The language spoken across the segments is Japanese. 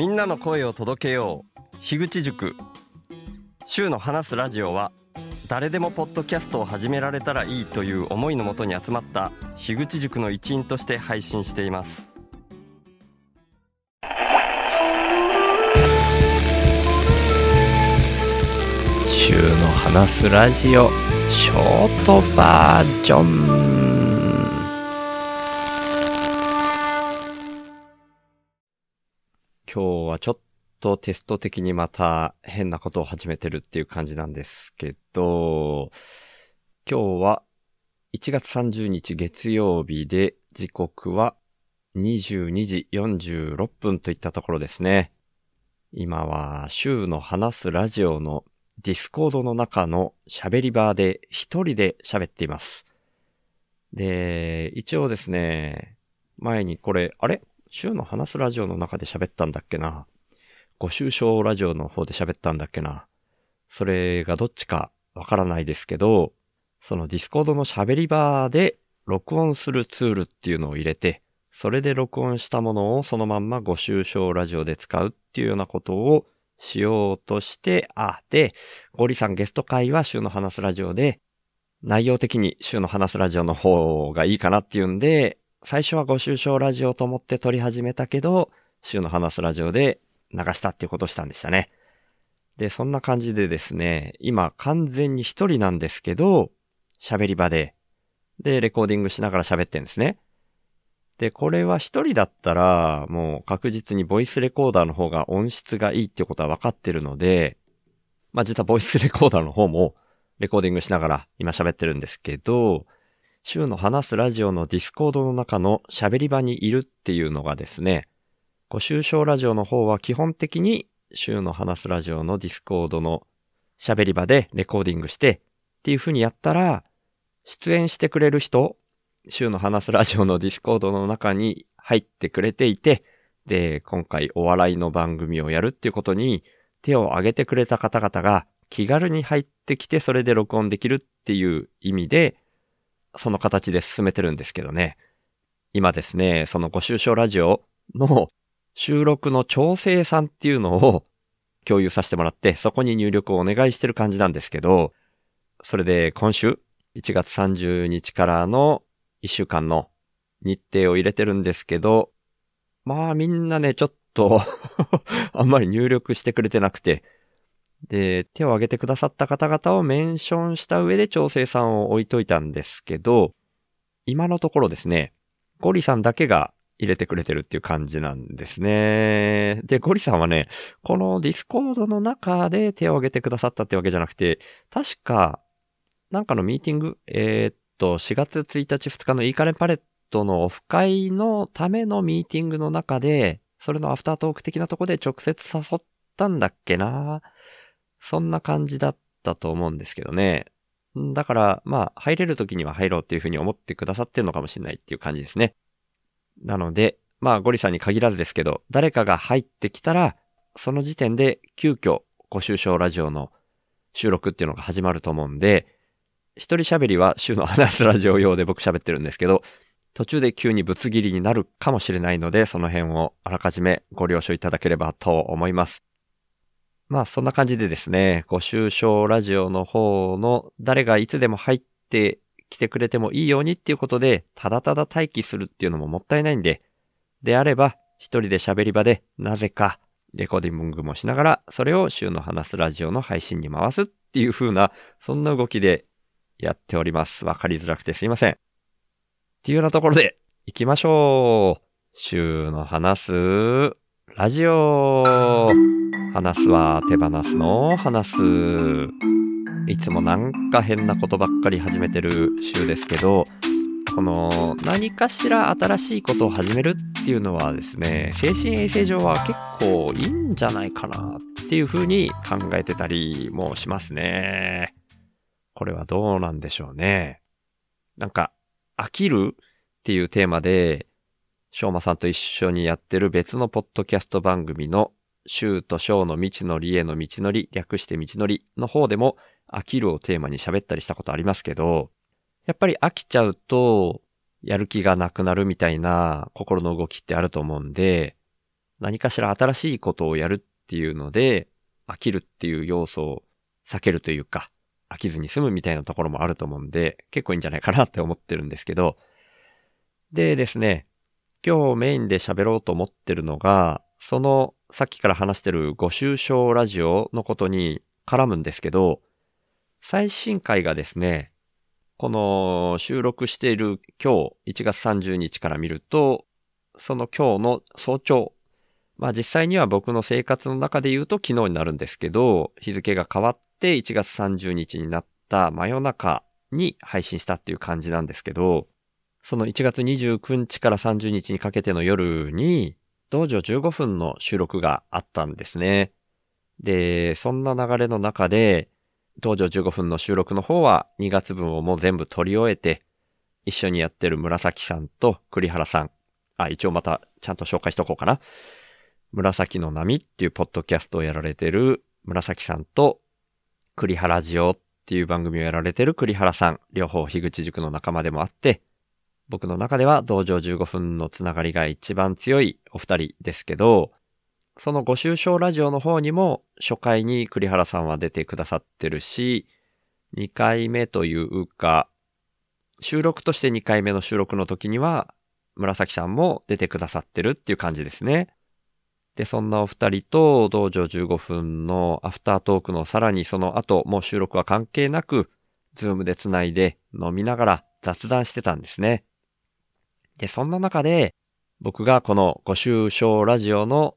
みんなの声を届けよう。樋口塾。週の話すラジオは誰でもポッドキャストを始められたらいいという思いのもとに集まった樋口塾の一員として配信しています。週の話すラジオショートバージョン。今日はちょっとテスト的にまた変なことを始めてるっていう感じなんですけど、今日は1月30日月曜日で時刻は22時46分といったところですね。今はシュウの話すラジオのディスコードの中の喋り場で一人で喋っています。で、一応ですね、前にこれ、あれ？シュウの話すラジオの中で喋ったんだっけな。ごシュウ笑ラジオの方で喋ったんだっけな。それがどっちかわからないですけど、そのディスコードの喋り場で録音するツールっていうのを入れて、それで録音したものをそのまんまごシュウ笑ラジオで使うっていうようなことをしようとして、あ、で、ゴリさんゲスト回はシュウの話すラジオで、内容的に週の話すラジオの方がいいかなっていうんで、最初はご愁傷ラジオと思って撮り始めたけど、週の話すラジオで流したっていうことしたんでしたね。で、そんな感じでですね、今完全に一人なんですけど、喋り場で、で、レコーディングしながら喋ってんですね。で、これは一人だったら、もう確実にボイスレコーダーの方が音質がいいってことは分かってるので、まあ実はボイスレコーダーの方もレコーディングしながら今喋ってるんですけど、週の話すラジオのディスコードの中の喋り場にいるっていうのがですね、ごシュウ笑ラジオの方は基本的に週の話すラジオのディスコードの喋り場でレコーディングしてっていう風にやったら、出演してくれる人、週の話すラジオのディスコードの中に入ってくれていて、で、今回お笑いの番組をやるっていうことに手を挙げてくれた方々が気軽に入ってきてそれで録音できるっていう意味で、その形で進めてるんですけどね。今ですね、そのご愁傷ラジオの収録の調整さんっていうのを共有させてもらって、そこに入力をお願いしてる感じなんですけど、それで今週、1月30日からの1週間の日程を入れてるんですけど、まあみんなね、ちょっと あんまり入力してくれてなくて、で、手を挙げてくださった方々をメンションした上で調整さんを置いといたんですけど、今のところですね、ゴリさんだけが入れてくれてるっていう感じなんですね。で、ゴリさんはね、このディスコードの中で手を挙げてくださったってわけじゃなくて、確か、なんかのミーティング、えー、っと、4月1日2日のイーカレンパレットのオフ会のためのミーティングの中で、それのアフタートーク的なとこで直接誘ったんだっけなそんな感じだったと思うんですけどね。だから、まあ、入れる時には入ろうっていうふうに思ってくださってるのかもしれないっていう感じですね。なので、まあ、ゴリさんに限らずですけど、誰かが入ってきたら、その時点で急遽、ご愁傷ラジオの収録っていうのが始まると思うんで、一人喋りは週の話すラジオ用で僕喋ってるんですけど、途中で急にぶつ切りになるかもしれないので、その辺をあらかじめご了承いただければと思います。まあそんな感じでですね、ご愁傷ラジオの方の誰がいつでも入ってきてくれてもいいようにっていうことで、ただただ待機するっていうのももったいないんで、であれば一人で喋り場でなぜかレコーディングもしながら、それを週の話すラジオの配信に回すっていう風な、そんな動きでやっております。わかりづらくてすいません。っていうようなところで行きましょう。週の話すラジオ。話すは手放すの話す。いつもなんか変なことばっかり始めてる週ですけど、この何かしら新しいことを始めるっていうのはですね、精神衛生上は結構いいんじゃないかなっていうふうに考えてたりもしますね。これはどうなんでしょうね。なんか、飽きるっていうテーマで、しょうまさんと一緒にやってる別のポッドキャスト番組の、週と章の道のりへの道のり、略して道のりの方でも、飽きるをテーマに喋ったりしたことありますけど、やっぱり飽きちゃうと、やる気がなくなるみたいな心の動きってあると思うんで、何かしら新しいことをやるっていうので、飽きるっていう要素を避けるというか、飽きずに済むみたいなところもあると思うんで、結構いいんじゃないかなって思ってるんですけど、でですね、今日メインで喋ろうと思ってるのが、そのさっきから話してるご愁傷ラジオのことに絡むんですけど、最新回がですね、この収録している今日1月30日から見ると、その今日の早朝、まあ実際には僕の生活の中で言うと昨日になるんですけど、日付が変わって1月30日になった真夜中に配信したっていう感じなんですけど、その1月29日から30日にかけての夜に、道場15分の収録があったんですね。で、そんな流れの中で、道場15分の収録の方は2月分をもう全部撮り終えて、一緒にやってる紫さんと栗原さん。あ、一応またちゃんと紹介しとこうかな。紫の波っていうポッドキャストをやられてる紫さんと栗原ジオっていう番組をやられてる栗原さん。両方樋口塾の仲間でもあって、僕の中では道場15分のつながりが一番強いお二人ですけど、そのご愁傷ラジオの方にも初回に栗原さんは出てくださってるし、2回目というか、収録として2回目の収録の時には紫さんも出てくださってるっていう感じですね。で、そんなお二人と道場15分のアフタートークのさらにその後、もう収録は関係なく、ズームで繋いで飲みながら雑談してたんですね。で、そんな中で、僕がこのご愁傷ラジオの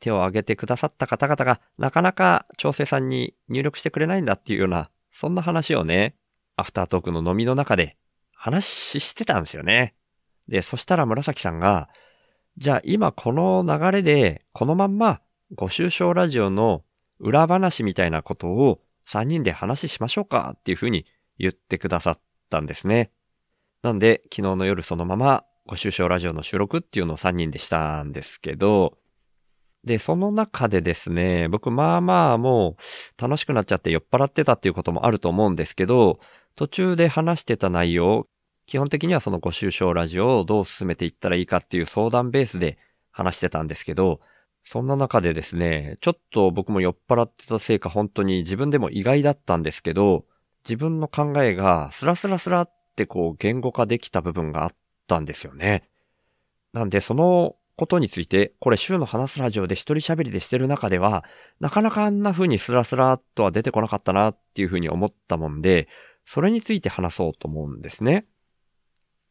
手を挙げてくださった方々が、なかなか調整さんに入力してくれないんだっていうような、そんな話をね、アフタートークの飲みの中で話してたんですよね。で、そしたら紫さんが、じゃあ今この流れで、このまんま、ご愁傷ラジオの裏話みたいなことを3人で話しましょうかっていうふうに言ってくださったんですね。なんで、昨日の夜そのままご愁傷ラジオの収録っていうのを3人でしたんですけど、で、その中でですね、僕まあまあもう楽しくなっちゃって酔っ払ってたっていうこともあると思うんですけど、途中で話してた内容、基本的にはそのご愁傷ラジオをどう進めていったらいいかっていう相談ベースで話してたんですけど、そんな中でですね、ちょっと僕も酔っ払ってたせいか本当に自分でも意外だったんですけど、自分の考えがスラスラスラってこう言語化できた部分があったんですよね。なんでそのことについて、これ週の話すラジオで一人喋りでしてる中では、なかなかあんな風にスラスラとは出てこなかったなっていう風に思ったもんで、それについて話そうと思うんですね。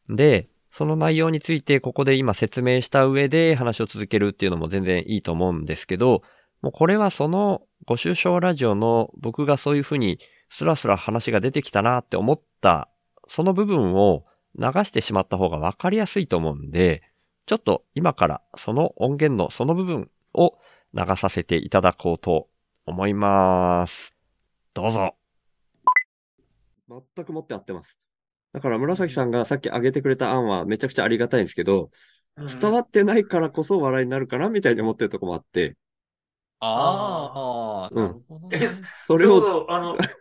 で、その内容についてここで今説明した上で話を続けるっていうのも全然いいと思うんですけど、もうこれはそのご愁傷ラジオの僕がそういうふうにスラスラ話が出てきたなって思ったその部分を流してしまった方がわかりやすいと思うんで、ちょっと今からその音源のその部分を流させていただこうと思います。どうぞ。全くもって合ってます。だから紫さんがさっき挙げてくれた案はめちゃくちゃありがたいんですけど、伝わってないからこそ笑いになるかなみたいに思ってるとこもあって。ああ、うんなるほどね。それを、あの、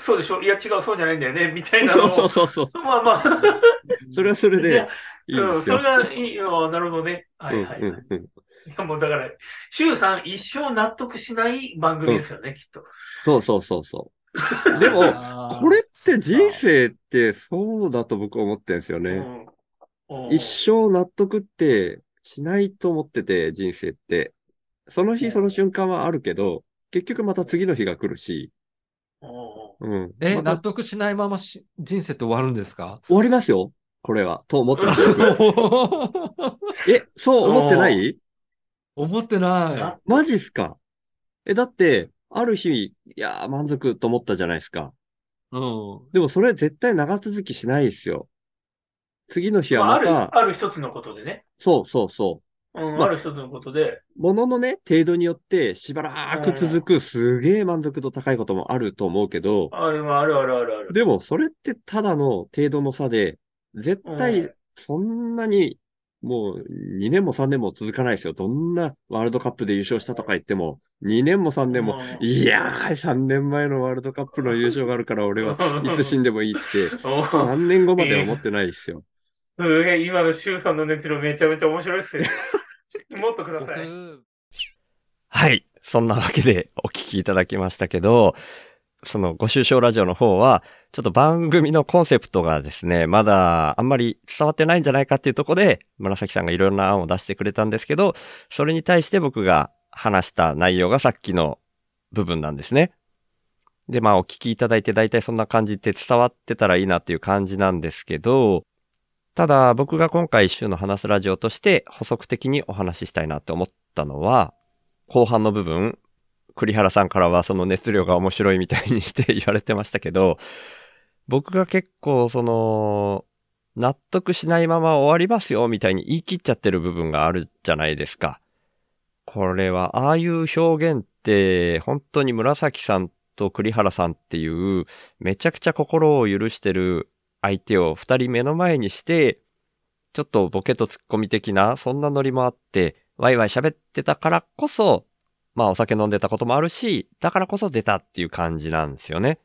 そうでしょ？いや、違う、そうじゃないんだよね、みたいな。そうそうそうそう。まあまあ。それはそれでいやいうん。それがいいよ。なるほどね。はうんいはい。うんうん。いや、もうだから、周さん一生納得しない番組ですよね、きっと。そうそうそうそう。でも、これって人生ってそうだと僕は思ってるんですよね。うんうん一生納得ってしないと思ってて、人生って。その日その瞬間はあるけど、結局また次の日が来るし、うんうん。え、また納得しないままし人生って終わるんですか？終わりますよ。これは。と思ってますよ。え、そう思ってない？思ってななマジっすか？え、だって、ある日、いやー満足と思ったじゃないですか。い。うん。でもそれ絶対長続きしないですよ。次の日はまあ、ある、また、ある一つのことでね。そうそうそう。うん、まあある一つのことで。もののね、程度によってしばらく続くすげえ満足度高いこともあると思うけど、ある、あるあるあるある。でもそれってただの程度の差で、絶うん対そんなにもう2年も3年も続かないですよ。どんなワールドカップで優勝したとか言っても、2年も3年も、うんいやー、3年前のワールドカップの優勝があるから俺はいつ死んでもいいって、お3年後までは思ってないですよ。すげえ、今の周さんの熱量めちゃめちゃ面白いっすね。もっとください。はい。そんなわけでお聞きいただきましたけど、そのご愁傷ラジオの方は、ちょっと番組のコンセプトがですね、まだあんまり伝わってないんじゃないかっていうとこで、紫さんがいろんな案を出してくれたんですけど、それに対して僕が話した内容がさっきの部分なんですね。で、まあお聞きいただいて大体そんな感じで伝わってたらいいなっていう感じなんですけど、ただ僕が今回週の話すラジオとして補足的にお話ししたいなって思ったのは、後半の部分、栗原さんからはその熱量が面白いみたいにして言われてましたけど、僕が結構その、納得しないまま終わりますよみたいに言い切っちゃってる部分があるじゃないですか。これは、ああいう表現って、本当に紫さんと栗原さんっていう、めちゃくちゃ心を許してる相手を二人目の前にして、ちょっとボケとツッコミ的な、そんなノリもあって、ワイワイ喋ってたからこそ、まあお酒飲んでたこともあるし、だからこそ出たっていう感じなんですよね。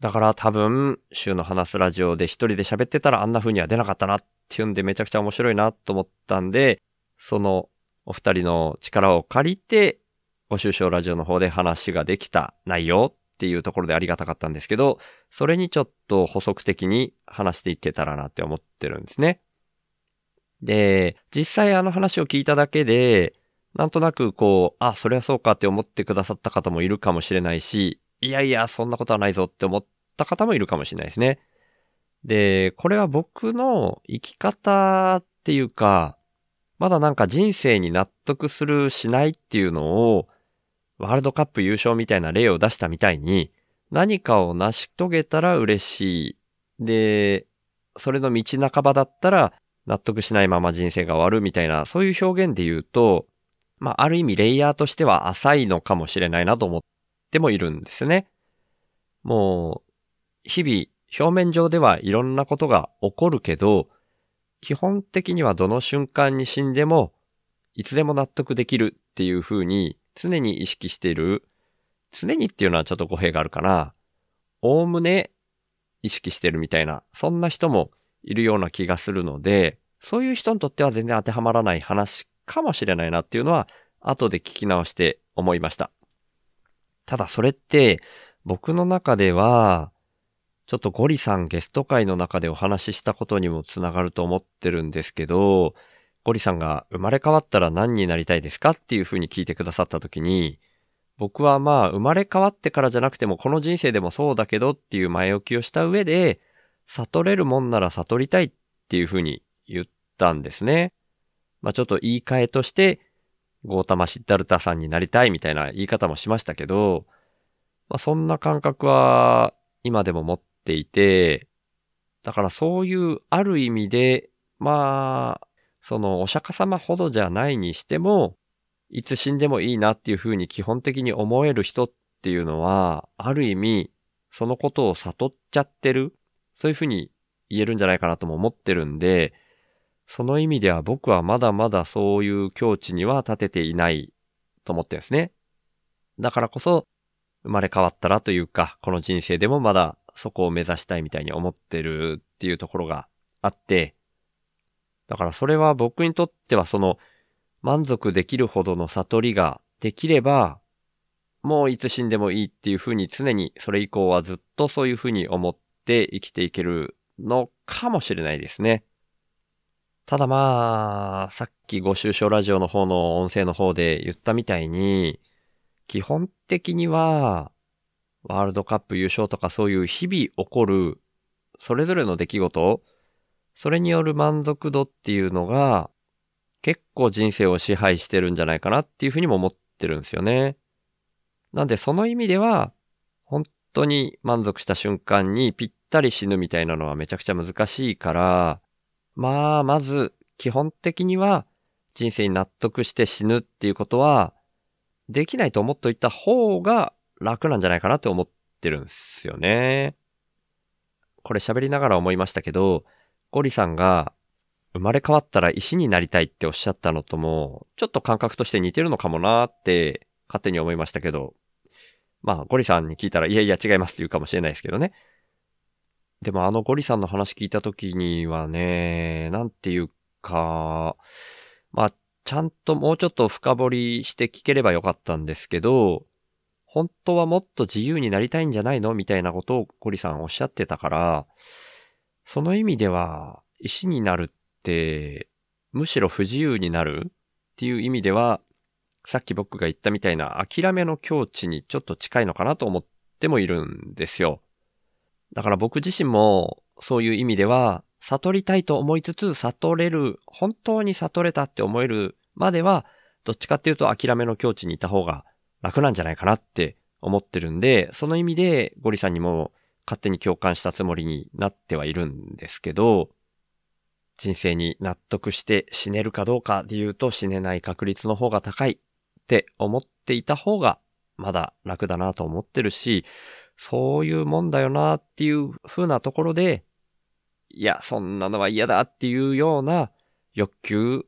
だから多分、週の話すラジオで一人で喋ってたらあんな風には出なかったなっていうんでめちゃくちゃ面白いなと思ったんで、そのお二人の力を借りて、ご愁傷ラジオの方で話ができた内容っていうところでありがたかったんですけど、それにちょっと補足的に話していけたらなって思ってるんですね。で、実際あの話を聞いただけで、なんとなくこう、あ、そりゃそうかって思ってくださった方もいるかもしれないし、いやいや、そんなことはないぞって思った方もいるかもしれないですね。で、これは僕の生き方っていうか、まだなんか人生に納得するしないっていうのを、ワールドカップ優勝みたいな例を出したみたいに、何かを成し遂げたら嬉しい。で、それの道半ばだったら納得しないまま人生が終わるみたいな、そういう表現で言うと、まあ、ある意味レイヤーとしては浅いのかもしれないなと思ってもいるんですね。もう、日々、表面上ではいろんなことが起こるけど、基本的にはどの瞬間に死んでも、いつでも納得できるっていう風に常に意識している。常にっていうのはちょっと語弊があるかな。おおむね意識してるみたいな、そんな人もいるような気がするので、そういう人にとっては全然当てはまらない話かもしれないなっていうのは、後で聞き直して思いました。ただそれって、僕の中では、ちょっとゴリさんゲスト会の中でお話ししたことにもつながると思ってるんですけど、ゴリさんが生まれ変わったら何になりたいですかっていうふうに聞いてくださった時に、僕はまあ生まれ変わってからじゃなくてもこの人生でもそうだけどっていう前置きをした上で、悟れるもんなら悟りたいっていうふうに言ったんですね。まあちょっと言い換えとして、ゴータマ・シッダルタさんになりたいみたいな言い方もしましたけど、まあそんな感覚は今でも持っていて、だからそういうある意味で、まあ、そのお釈迦様ほどじゃないにしても、いつ死んでもいいなっていうふうに基本的に思える人っていうのは、ある意味、そのことを悟っちゃってるそういうふうに言えるんじゃないかなとも思ってるんで、その意味では僕はまだまだそういう境地には立てていないと思ってるんですね。だからこそ、生まれ変わったらというか、この人生でもまだそこを目指したいみたいに思ってるっていうところがあって、だからそれは僕にとってはその満足できるほどの悟りができれば、もういつ死んでもいいっていうふうに常にそれ以降はずっとそういうふうに思って生きていけるのかもしれないですね。ただまあ、さっきご愁傷ラジオの方の音声の方で言ったみたいに、基本的には、ワールドカップ優勝とかそういう日々起こる、それぞれの出来事、それによる満足度っていうのが、結構人生を支配してるんじゃないかなっていうふうにも思ってるんですよね。なんでその意味では、本当に満足した瞬間にぴったり死ぬみたいなのはめちゃくちゃ難しいから、まあ、まず、基本的には人生に納得して死ぬっていうことは、できないと思っといた方が楽なんじゃないかなって思ってるんですよね。これ喋りながら思いましたけど、ゴリさんが生まれ変わったら石になりたいっておっしゃったのとも、ちょっと感覚として似てるのかもなーって勝手に思いましたけど、まあ、ゴリさんに聞いたら、いやいや違いますって言うかもしれないですけどね。でもあのゴリさんの話聞いた時にはね、なんていうか、まあ、ちゃんともうちょっと深掘りして聞ければよかったんですけど、本当はもっと自由になりたいんじゃないのみたいなことをゴリさんおっしゃってたから、その意味では、石になるって、むしろ不自由になるっていう意味では、さっき僕が言ったみたいな諦めの境地にちょっと近いのかなと思ってもいるんですよ。だから僕自身もそういう意味では、悟りたいと思いつつ悟れる、本当に悟れたって思えるまでは、どっちかっていうと諦めの境地にいた方が楽なんじゃないかなって思ってるんで、その意味でゴリさんにも勝手に共感したつもりになってはいるんですけど、人生に納得して死ねるかどうかで言うと死ねない確率の方が高いって思っていた方がまだ楽だなと思ってるし、そういうもんだよなっていう風なところで、いや、そんなのは嫌だっていうような欲求、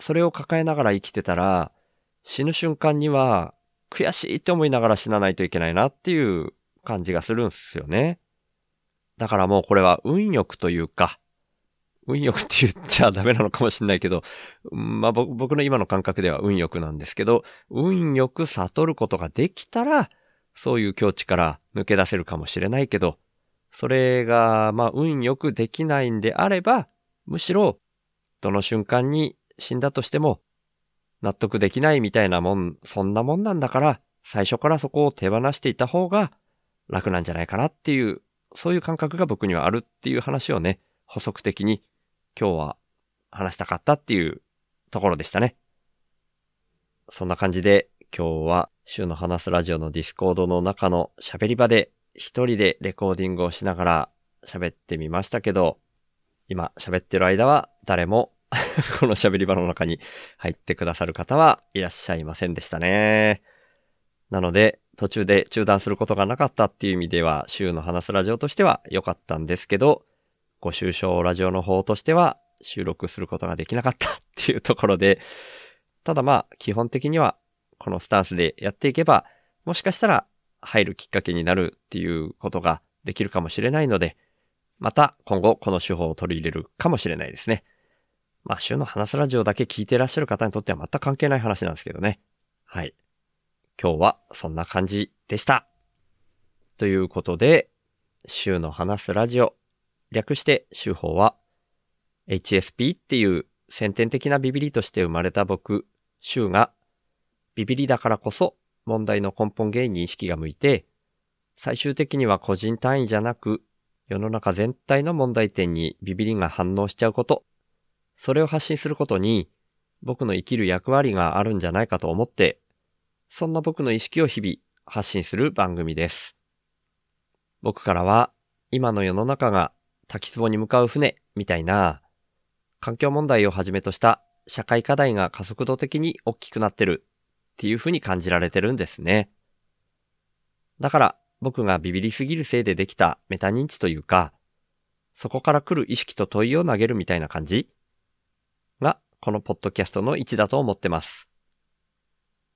それを抱えながら生きてたら、死ぬ瞬間には悔しいって思いながら死なないといけないなっていう感じがするんすよね。だからもうこれは運欲というか、運欲って言っちゃダメなのかもしれないけど、まあ僕の今の感覚では運欲なんですけど、運よく悟ることができたら、そういう境地から抜け出せるかもしれないけど、それが、まあ運よくできないんであれば、むしろ、どの瞬間に死んだとしても、納得できないみたいなもん、そんなもんなんだから、最初からそこを手放していた方が楽なんじゃないかなっていう、そういう感覚が僕にはあるっていう話をね、補足的に今日は話したかったっていうところでしたね。そんな感じで今日は週の話すラジオのディスコードの中の喋り場で一人でレコーディングをしながら喋ってみましたけど、今喋ってる間は誰も この喋り場の中に入ってくださる方はいらっしゃいませんでしたね。なので途中で中断することがなかったっていう意味では週の話すラジオとしては良かったんですけど、ご愁傷ラジオの方としては収録することができなかったっていうところで、ただまあ基本的にはこのスタンスでやっていけば、もしかしたら入るきっかけになるっていうことができるかもしれないので、また今後この手法を取り入れるかもしれないですね。まあ週の話すラジオだけ聞いていらっしゃる方にとっては全く関係ない話なんですけどね。はい。今日はそんな感じでした。ということで、週の話すラジオ略して手法は HSP っていう先天的なビビリとして生まれた僕、シュウがビビリだからこそ問題の根本原因に意識が向いて、最終的には個人単位じゃなく世の中全体の問題点にビビリが反応しちゃうこと、それを発信することに僕の生きる役割があるんじゃないかと思って、そんな僕の意識を日々発信する番組です。僕からは今の世の中が滝壺に向かう船みたいな環境問題をはじめとした社会課題が加速度的に大きくなってるっていうふうに感じられてるんですね。だから僕がビビりすぎるせいでできたメタ認知というか、そこから来る意識と問いを投げるみたいな感じがこのポッドキャストの位置だと思ってます。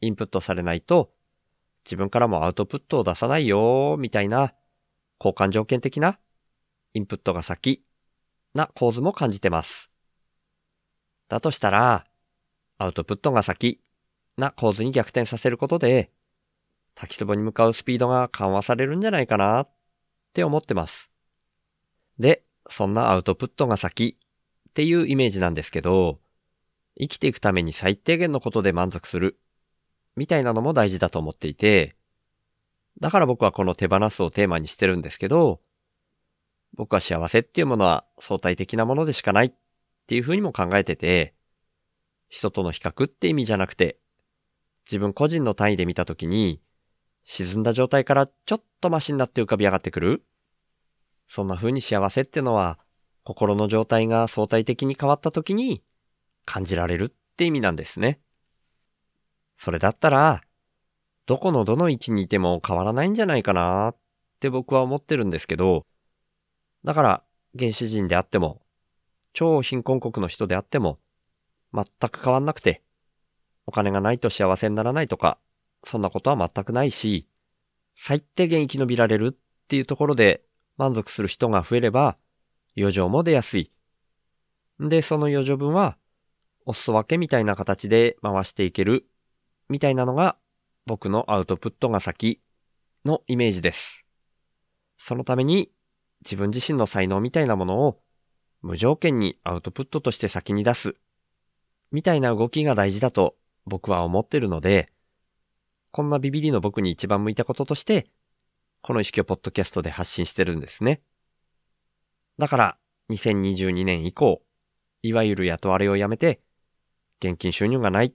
インプットされないと、自分からもアウトプットを出さないよーみたいな交換条件的なインプットが先な構図も感じてます。だとしたら、アウトプットが先な構図に逆転させることで、滝壺に向かうスピードが緩和されるんじゃないかなって思ってます。で、そんなアウトプットが先っていうイメージなんですけど、生きていくために最低限のことで満足するみたいなのも大事だと思っていて、だから僕はこの手放すをテーマにしてるんですけど、僕は幸せっていうものは相対的なものでしかないっていうふうにも考えてて、人との比較って意味じゃなくて、自分個人の単位で見たときに、沈んだ状態からちょっとマシになって浮かび上がってくるそんな風に幸せってのは、心の状態が相対的に変わったときに感じられるって意味なんですね。それだったら、どこのどの位置にいても変わらないんじゃないかなって僕は思ってるんですけど、だから原始人であっても、超貧困国の人であっても、全く変わんなくて、お金がないと幸せにならないとか、そんなことは全くないし、最低限生き延びられるっていうところで満足する人が増えれば、余剰も出やすい。で、その余剰分は、お裾分けみたいな形で回していける、みたいなのが僕のアウトプットが先のイメージです。そのために自分自身の才能みたいなものを無条件にアウトプットとして先に出す、みたいな動きが大事だと僕は思ってるので、こんなビビリの僕に一番向いたこととして、この意識をポッドキャストで発信してるんですね。だから、2022年以降、いわゆる雇われをやめて、現金収入がない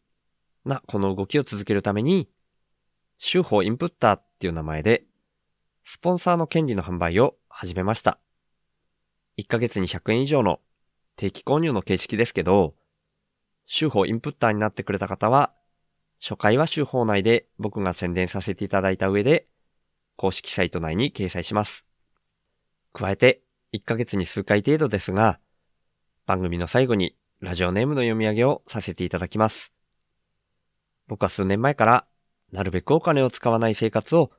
なこの動きを続けるために、週報インプッターっていう名前で、スポンサーの権利の販売を始めました。1ヶ月に100円以上の定期購入の形式ですけど、週報インプッターになってくれた方は、初回は週報内で僕が宣伝させていただいた上で、公式サイト内に掲載します。加えて、1ヶ月に数回程度ですが、番組の最後にラジオネームの読み上げをさせていただきます。僕は数年前から、なるべくお金を使わない生活を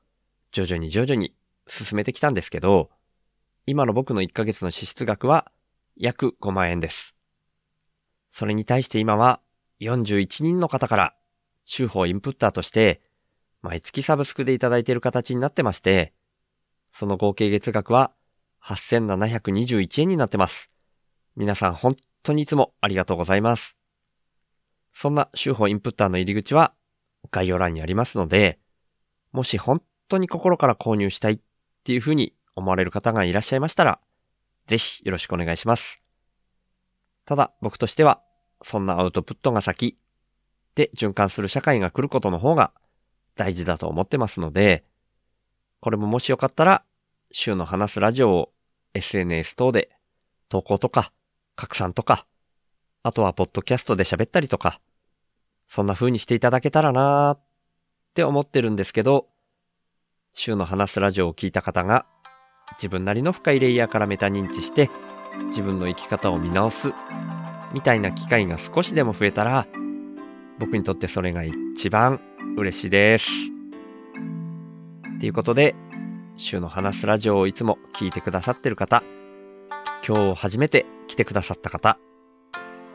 徐々に徐々に進めてきたんですけど、今の僕の1ヶ月の支出額は約5万円です。それに対して今は41人の方から週報インプッターとして毎月サブスクでいただいている形になってまして、その合計月額は8721円になってます。皆さん本当にいつもありがとうございます。そんな週報インプッターの入り口は概要欄にありますので、もし本当に心から購入したいっていうふうに思われる方がいらっしゃいましたら、ぜひよろしくお願いします。ただ僕としては、そんなアウトプットが先で循環する社会が来ることの方が大事だと思ってますので、これももしよかったら、週の話すラジオを SNS 等で投稿とか拡散とか、あとはポッドキャストで喋ったりとか、そんな風にしていただけたらなーって思ってるんですけど、週の話すラジオを聞いた方が自分なりの深いレイヤーからメタ認知して自分の生き方を見直すみたいな機会が少しでも増えたら僕にとってそれが一番嬉しいです。ということで、週の話すラジオをいつも聞いてくださってる方、今日初めて来てくださった方、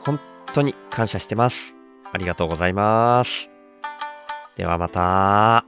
本当に感謝してます。ありがとうございます。ではまた。